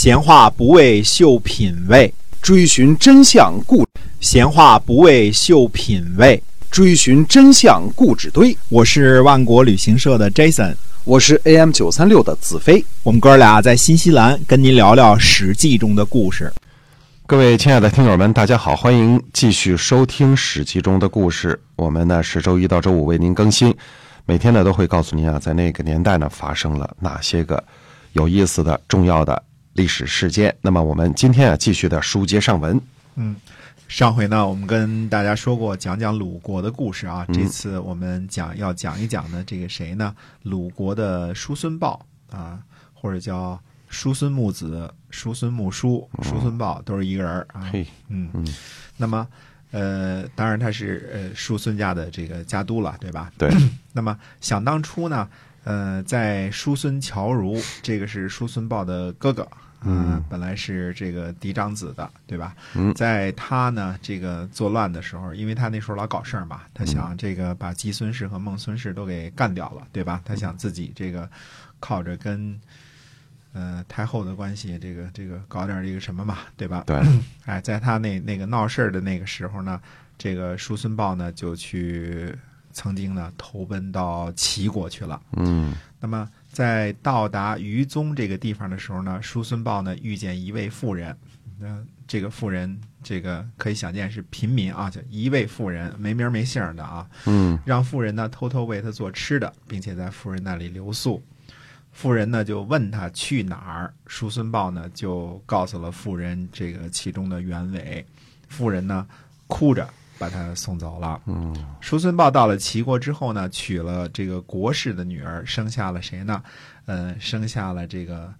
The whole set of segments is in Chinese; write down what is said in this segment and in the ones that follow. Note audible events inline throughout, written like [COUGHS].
闲话不为秀品味，追寻真相故闲话不为秀品味。追寻真相故纸堆。我是万国旅行社的 Jason，我是 AM 九三六的子飞。我们哥俩在新西兰跟您聊聊《史记》中的故事。各位亲爱的听友们，大家好，欢迎继续收听《史记》中的故事。我们呢是周一到周五为您更新，每天呢都会告诉您啊，在那个年代呢发生了哪些个有意思的、重要的历史事件。那么我们今天啊继续的书接上文。嗯，上回呢我们跟大家说过讲讲鲁国的故事啊，这次我们讲要讲一讲呢这个谁呢？鲁国的叔孙豹啊，或者叫叔孙木子、叔孙木叔、叔孙豹，都是一个人儿啊。嘿，嗯嗯，那么呃，当然他是呃叔孙家的这个家督了，对吧？对。[CLEARS THROAT] 那么想当初呢，呃，在叔孙侨如，这个是叔孙豹的哥哥，嗯本来是这个嫡长子的，对吧？嗯在他呢这个作乱的时候，因为他那时候老搞事儿嘛，他想这个把姬孙氏和孟孙氏都给干掉了，对吧？他想自己这个靠着跟呃太后的关系，这个这个搞点这个什么嘛，对吧？对，[COUGHS] 哎，在他那那个闹事儿的那个时候呢，这个叔孙豹呢就去曾经呢投奔到齐国去了。嗯那么在到达于宗这个地方的时候呢，叔孙豹呢遇见一位妇人，那、这个妇人这个可以想见是平民啊，就一位妇人没名没姓的啊，嗯让妇人呢偷偷为他做吃的，并且在妇人那里留宿。妇人呢就问他去哪儿，叔孙豹呢就告诉了妇人这个其中的原委。妇人呢哭着把他送走了。嗯叔孙豹到了齐国之后呢，娶了这个国氏的女儿，生下了谁呢？呃，生下了这个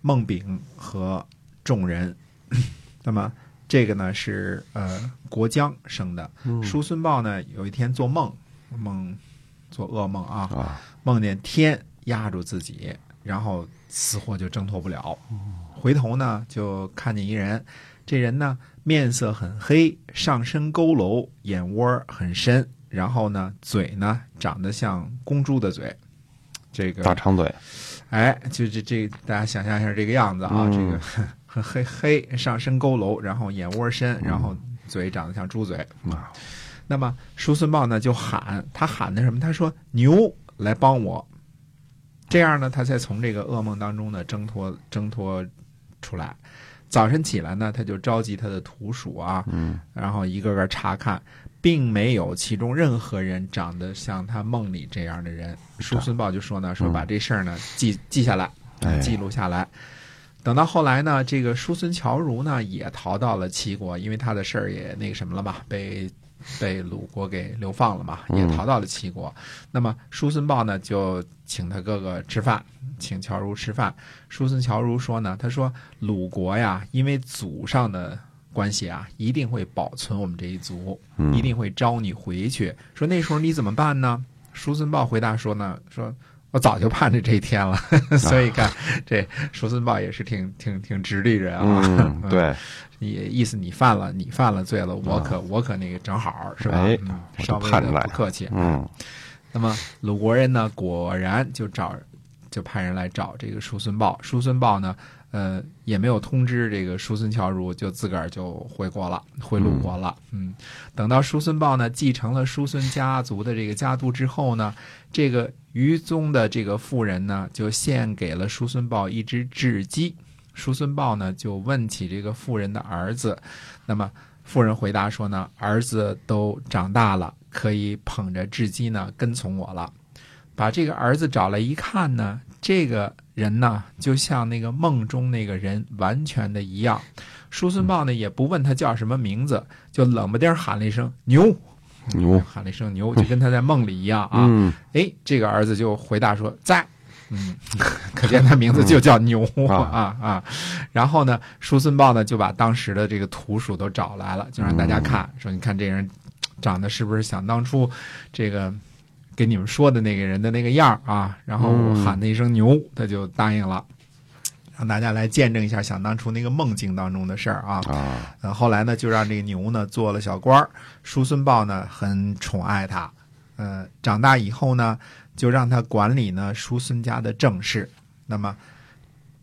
孟炳和众人。[LAUGHS] 那么这个呢是呃国姜生的。叔孙豹呢有一天做梦，梦做噩梦啊，啊，梦见天压住自己，然后死活就挣脱不了。回头呢，就看见一人，这人呢面色很黑，上身佝偻，眼窝很深，然后呢嘴呢长得像公猪的嘴。这个大长嘴，哎，就这这，大家想象一下这个样子啊，嗯这个 [LAUGHS] 很黑黑，上身佝偻，然后眼窝深，然后嘴长得像猪嘴。啊那么叔孙豹呢就喊，他喊的什么？他说牛来帮我，这样呢，他才从这个噩梦当中呢挣脱挣脱出来。早晨起来呢，他就召集他的徒属啊，嗯然后一个个查看，并没有其中任何人长得像他梦里这样的人。叔孙豹就说呢，说把这事儿呢记记下来，哎记录下来。等到后来呢，这个叔孙侨如呢也逃到了齐国，因为他的事儿也那个什么了嘛，被被鲁国给流放了嘛，也嗯逃到了齐国。那么叔孙豹呢就请他哥哥吃饭，请乔如吃饭。叔孙乔如说呢，他说鲁国呀，因为祖上的关系啊，一定会保存我们这一族，嗯一定会招你回去。说那时候你怎么办呢？叔孙豹回答说呢，说我早就盼着这一天了。[LAUGHS] 所以看这叔孙豹也是挺挺挺直立人啊。嗯，[LAUGHS] 对，也意思你犯了你犯了罪了，我可、我可那个正好是吧？稍微的不客气。嗯那么鲁国人呢，果然就找就派人来找这个叔孙豹。叔孙豹呢，呃，也没有通知这个叔孙侨如，就自个儿就回国了，回鲁国了。嗯，等到叔孙豹呢继承了叔孙家族的这个家督之后呢，这个于宗的这个妇人呢，就献给了叔孙豹一只雉鸡。叔孙豹呢就问起这个妇人的儿子，那么妇人回答说呢，儿子都长大了，可以捧着雉鸡呢跟从我了。把这个儿子找来一看呢，这个人呢就像那个梦中那个人完全的一样。叔孙豹呢也不问他叫什么名字，就冷不丁喊了一声“牛”，牛，喊了一声“牛”，就跟他在梦里一样啊。嗯哎，这个儿子就回答说在。嗯，[LAUGHS] 可见他名字就叫牛 [LAUGHS] 啊 [LAUGHS] 啊啊！然后呢，叔孙豹呢就把当时的这个土属都找来了，就让大家看，说你看这人长得是不是想当初这个给你们说的那个人的那个样儿啊？然后我喊他一声牛，他就答应了。让大家来见证一下想当初那个梦境当中的事儿啊。啊，呃，后来呢，就让这个牛呢做了小官儿，叔孙豹呢很宠爱他。呃，长大以后呢，就让他管理呢叔孙家的政事。那么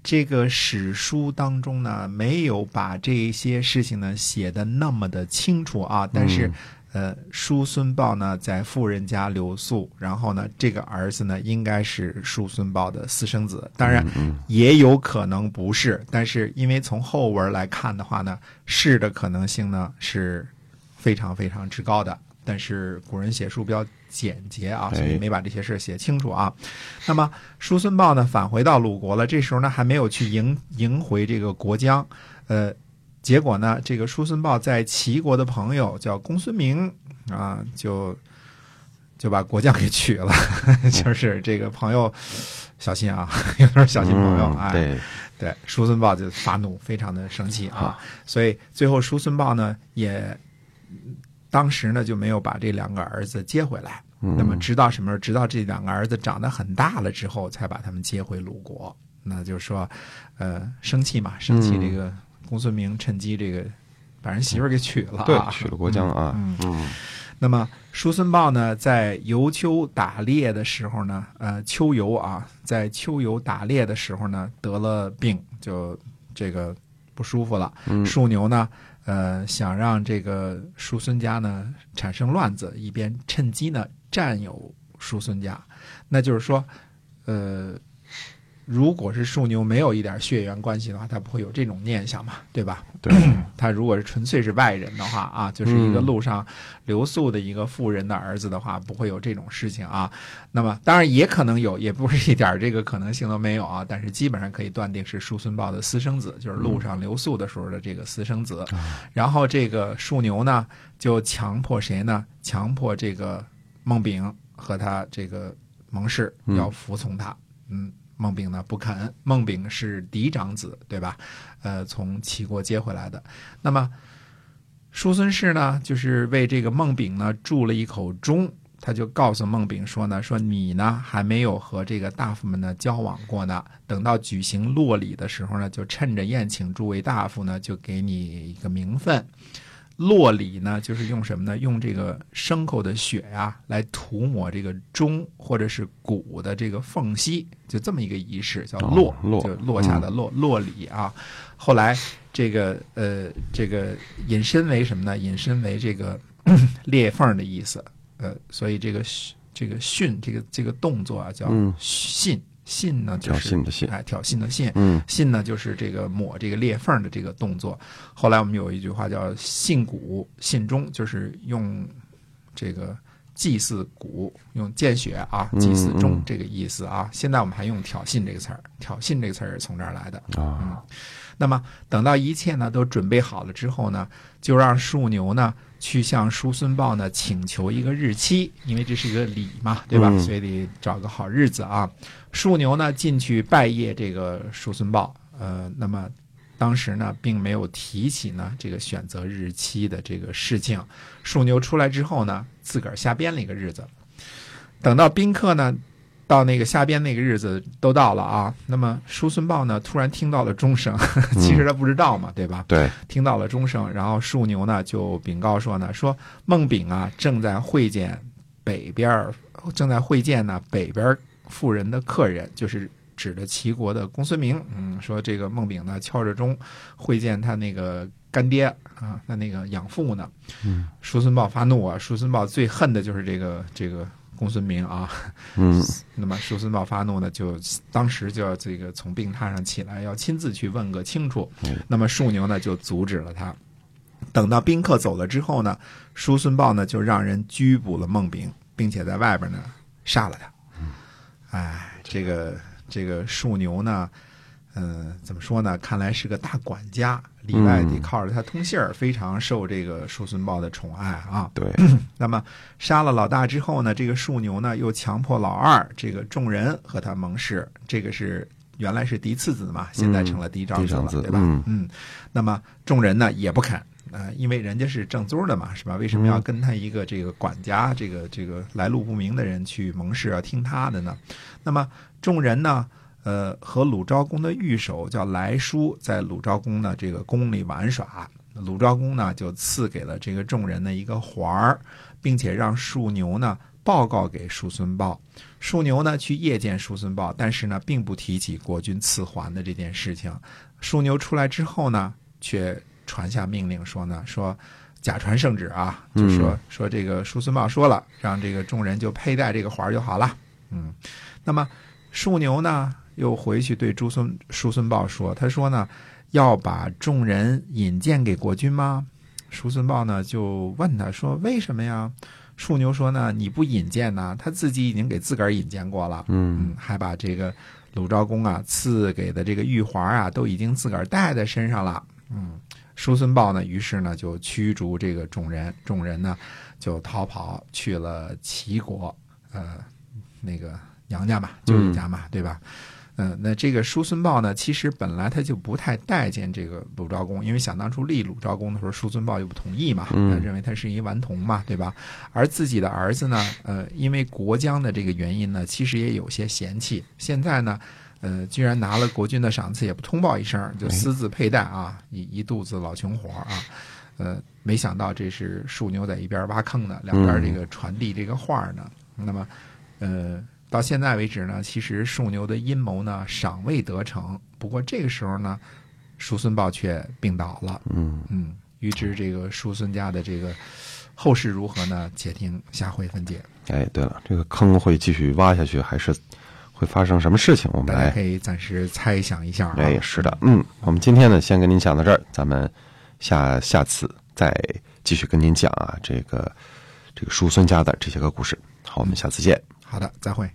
这个史书当中呢，没有把这些事情呢写的那么的清楚啊，但是。呃，叔孙豹呢在富人家留宿，然后呢，这个儿子呢应该是叔孙豹的私生子，当然也有可能不是，但是因为从后文来看的话呢，是的可能性呢是非常非常之高的。但是古人写书比较简洁啊，所以没把这些事写清楚啊。那么叔孙豹呢返回到鲁国了，这时候呢还没有去迎迎回这个国疆，呃。结果呢，这个叔孙豹在齐国的朋友叫公孙明啊，就就把国将给娶了。[LAUGHS] 就是这个朋友小心啊，[LAUGHS] 有点小心朋友啊。对对，叔孙豹就发怒，非常的生气啊。所以最后叔孙豹呢，也当时呢就没有把这两个儿子接回来。那么直到什么时候？直到这两个儿子长得很大了之后，才把他们接回鲁国。那就是说，呃，生气嘛，生气这个。公孙明趁机这个把人媳妇儿给娶了，对，娶了国将啊。嗯，那么叔孙豹呢，在游秋打猎的时候呢，呃，秋游啊，在秋游打猎的时候呢，得了病，就这个不舒服了。叔牛呢，呃，想让这个叔孙家呢产生乱子，以便趁机呢占有叔孙家。那就是说，呃。如果是树牛没有一点血缘关系的话，他不会有这种念想嘛，对吧？对，[CLEARS THROAT] 他如果是纯粹是外人的话啊，就是一个路上留宿的一个富人的儿子的话，不会有这种事情啊。那么当然也可能有，也不是一点这个可能性都没有啊。[LAUGHS] 但是基本上可以断定是叔孙豹的私生子，就是路上留宿的时候的这个私生子。然后这个树牛呢，就强迫谁呢？强迫这个孟炳和他这个盟士要服从他，嗯。孟丙呢不肯，孟丙是嫡长子，对吧？呃，从齐国接回来的。那么叔孙氏呢，就是为这个孟丙呢铸了一口钟，他就告诉孟丙说呢，说你呢还没有和这个大夫们呢交往过呢，等到举行落礼的时候呢，就趁着宴请诸位大夫呢，就给你一个名分。落里呢，就是用什么呢？用这个牲口的血呀，来涂抹这个钟或者是鼓的这个缝隙，就这么一个仪式，叫落，就落下的落落里啊。后来这个呃，这个引申为什么呢？引申为这个 [COUGHS] 裂缝的意思。呃，所以这个这个训这个这个动作啊，叫信。信呢就是信的信哎挑衅的信，嗯，信呢就是这个抹这个裂缝的这个动作。后来我们有一句话叫“信古信中”，就是用这个祭祀古，用见血啊，祭祀中这个意思啊。现在我们还用挑衅这个词儿，挑衅这个词儿是从这儿来的啊。那么等到一切呢都准备好了之后呢，就让树牛呢。去向叔孙豹呢请求一个日期，因为这是一个礼嘛，对吧？所以得找个好日子啊。树牛呢进去拜谒这个叔孙豹，呃，那么当时呢并没有提起呢这个选择日期的这个事情。树牛出来之后呢，自个儿瞎编了一个日子。等到宾客呢。到那个下边那个日子都到了啊，那么叔孙豹呢突然听到了钟声，[LAUGHS] 其实他不知道嘛，对吧？对，听到了钟声，然后树牛呢就禀告说呢，说孟炳啊正在会见北边正在会见呢北边富人的客人，就是指的齐国的公孙明。嗯，说这个孟炳呢敲着钟会见他那个干爹啊，他那个养父呢。嗯，叔孙豹发怒啊，叔孙豹最恨的就是这个这个。公孙明啊，嗯，[LAUGHS] 那么叔孙豹发怒呢，就当时就要这个从病榻上起来，要亲自去问个清楚。那么树牛呢就阻止了他。等到宾客走了之后呢，叔孙豹呢就让人拘捕了孟炳，并且在外边呢杀了他。哎，这个这个树牛呢。嗯，怎么说呢？看来是个大管家，里外得靠着他通信儿，非常受这个叔孙豹的宠爱啊。对。[CLEARS THROAT] 那么杀了老大之后呢，这个树牛呢又强迫老二这个众人和他盟誓，这个是原来是嫡次子嘛，现在成了嫡长子了，对吧？嗯。那么众人呢也不肯，呃，因为人家是正宗的嘛，是吧？为什么要跟他一个这个管家，这个这个来路不明的人去盟誓，要听他的呢？那么众人呢？呃，和鲁昭公的御手叫来叔，在鲁昭公的这个宫里玩耍，鲁昭公呢就赐给了这个众人的一个环儿，并且让树牛呢报告给叔孙豹。叔牛呢去夜见叔孙豹，但是呢并不提起国君赐环的这件事情。叔牛出来之后呢，却传下命令说呢说。假传圣旨啊，就说、说这个叔孙豹说了，让这个众人就佩戴这个环儿就好了。嗯，那么叔牛呢，又回去对朱孙叔孙豹说，他说呢，要把众人引荐给国君吗？叔孙豹呢就问他说，为什么呀？树牛说呢，你不引荐呢，他自己已经给自个儿引荐过了。嗯还把这个鲁昭公啊赐给的这个玉环啊，都已经自个儿戴在身上了。嗯，叔孙豹呢，于是呢就驱逐这个众人，众人呢就逃跑去了齐国，呃，那个娘家嘛，舅舅家嘛，对吧？嗯、那这个叔孙豹呢，其实本来他就不太待见这个鲁昭公，因为想当初立鲁昭公的时候，叔孙豹又不同意嘛，认为他是一顽童嘛，对吧？而自己的儿子呢，呃，因为国疆的这个原因呢，其实也有些嫌弃。现在呢，呃，居然拿了国君的赏赐，也不通报一声，就私自佩戴啊，一一肚子老穷活啊。呃，没想到这是树牛在一边挖坑呢，两边这个传递这个话儿呢。那么，呃，到现在为止呢，其实树牛的阴谋呢尚未得逞。不过这个时候呢，叔孙豹却病倒了。嗯，嗯，预知这个叔孙家的这个后事如何呢？且听下回分解。哎，对了，这个坑会继续挖下去，还是会发生什么事情？我们来大家可以暂时猜想一下啊。哎，是的，嗯，我们今天呢，先跟您讲到这儿，咱们下下次再继续跟您讲啊，这个这个叔孙家的这些个故事。好，我们下次见。好的，再会。